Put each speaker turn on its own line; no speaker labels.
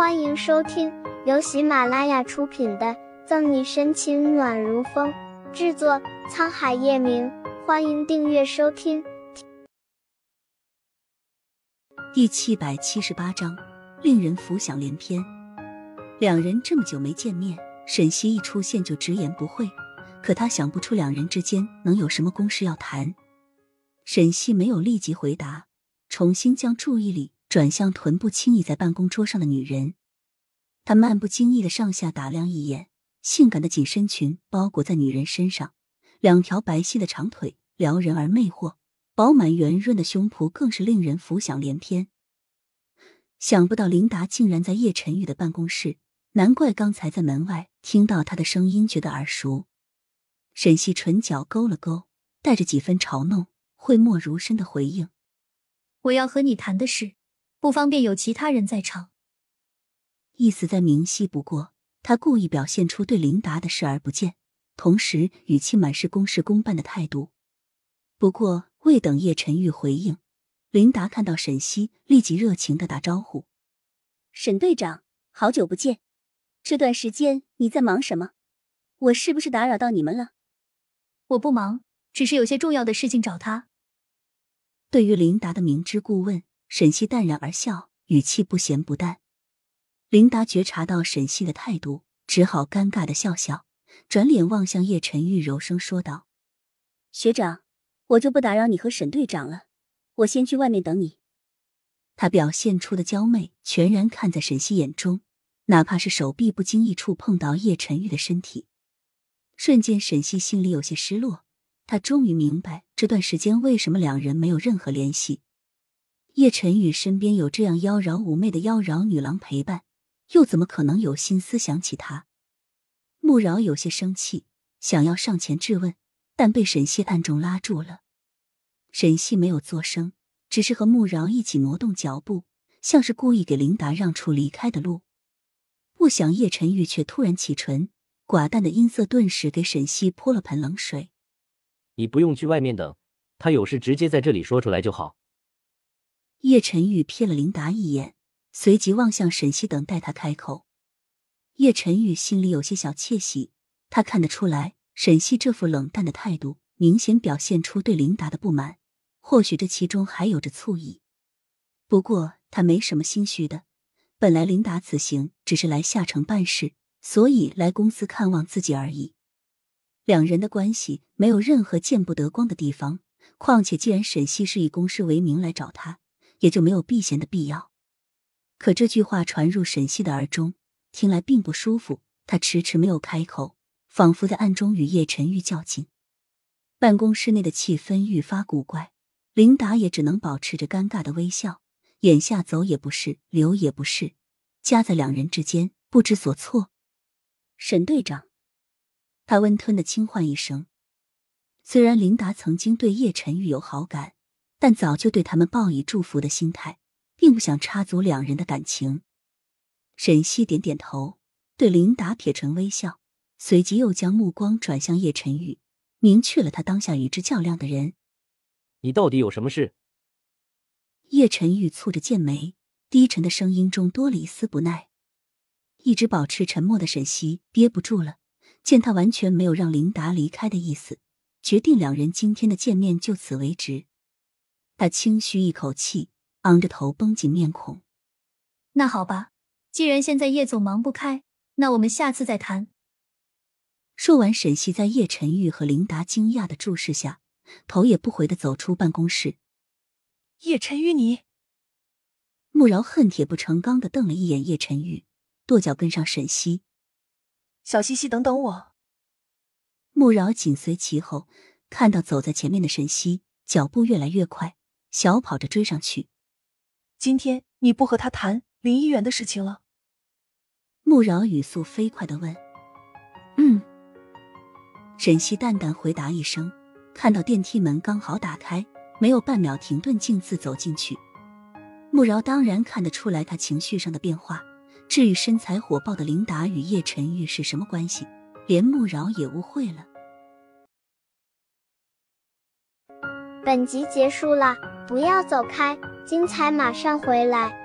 欢迎收听由喜马拉雅出品的《赠你深情暖如风》，制作沧海夜明。欢迎订阅收听。
第七百七十八章，令人浮想联翩。两人这么久没见面，沈西一出现就直言不讳，可他想不出两人之间能有什么公事要谈。沈西没有立即回答，重新将注意力。转向臀部轻倚在办公桌上的女人，他漫不经意的上下打量一眼，性感的紧身裙包裹在女人身上，两条白皙的长腿撩人而魅惑，饱满圆润的胸脯更是令人浮想联翩。想不到琳达竟然在叶晨宇的办公室，难怪刚才在门外听到他的声音觉得耳熟。沈西唇角勾了勾，带着几分嘲弄，讳莫如深的回应：“
我要和你谈的是。”不方便有其他人在场，
意思再明晰不过。他故意表现出对琳达的视而不见，同时语气满是公事公办的态度。不过未等叶晨玉回应，琳达看到沈西，立即热情的打招呼：“
沈队长，好久不见！这段时间你在忙什么？我是不是打扰到你们了？”“
我不忙，只是有些重要的事情找他。”
对于琳达的明知故问。沈西淡然而笑，语气不咸不淡。琳达觉察到沈西的态度，只好尴尬的笑笑，转脸望向叶晨玉，柔声说道：“
学长，我就不打扰你和沈队长了，我先去外面等你。”
他表现出的娇媚全然看在沈西眼中，哪怕是手臂不经意触碰到叶晨玉的身体，瞬间沈西心里有些失落。他终于明白这段时间为什么两人没有任何联系。叶晨宇身边有这样妖娆妩媚的妖娆女郎陪伴，又怎么可能有心思想起他？穆饶有些生气，想要上前质问，但被沈西暗中拉住了。沈西没有作声，只是和穆饶一起挪动脚步，像是故意给琳达让出离开的路。不想叶晨玉却突然启唇，寡淡的音色顿时给沈西泼了盆冷水：“
你不用去外面等，他有事直接在这里说出来就好。”
叶晨玉瞥了林达一眼，随即望向沈西，等待他开口。叶晨玉心里有些小窃喜，他看得出来，沈西这副冷淡的态度，明显表现出对林达的不满，或许这其中还有着醋意。不过他没什么心虚的，本来林达此行只是来下城办事，所以来公司看望自己而已。两人的关系没有任何见不得光的地方，况且既然沈西是以公事为名来找他。也就没有避嫌的必要。可这句话传入沈西的耳中，听来并不舒服。他迟迟没有开口，仿佛在暗中与叶晨玉较劲。办公室内的气氛愈发古怪，琳达也只能保持着尴尬的微笑。眼下走也不是，留也不是，夹在两人之间，不知所措。
沈队长，
他温吞的轻唤一声。虽然琳达曾经对叶晨玉有好感。但早就对他们报以祝福的心态，并不想插足两人的感情。沈西点点头，对琳达撇唇微笑，随即又将目光转向叶晨宇，明确了他当下与之较量的人。
你到底有什么事？
叶晨玉蹙着剑眉，低沉的声音中多了一丝不耐。一直保持沉默的沈西憋不住了，见他完全没有让琳达离开的意思，决定两人今天的见面就此为止。他轻吁一口气，昂着头，绷紧面孔。
那好吧，既然现在叶总忙不开，那我们下次再谈。
说完，沈西在叶晨玉和琳达惊讶的注视下，头也不回的走出办公室。
叶晨玉，你……
穆饶恨铁不成钢的瞪了一眼叶晨玉，跺脚跟上沈西。
小西西，等等我。
穆饶紧随其后，看到走在前面的沈西，脚步越来越快。小跑着追上去。
今天你不和他谈林一元的事情了？
穆饶语速飞快的问。
嗯。
沈西淡淡回答一声，看到电梯门刚好打开，没有半秒停顿，径自走进去。穆饶当然看得出来他情绪上的变化。至于身材火爆的琳达与叶晨玉是什么关系，连穆饶也误会了。
本集结束了。不要走开，精彩马上回来。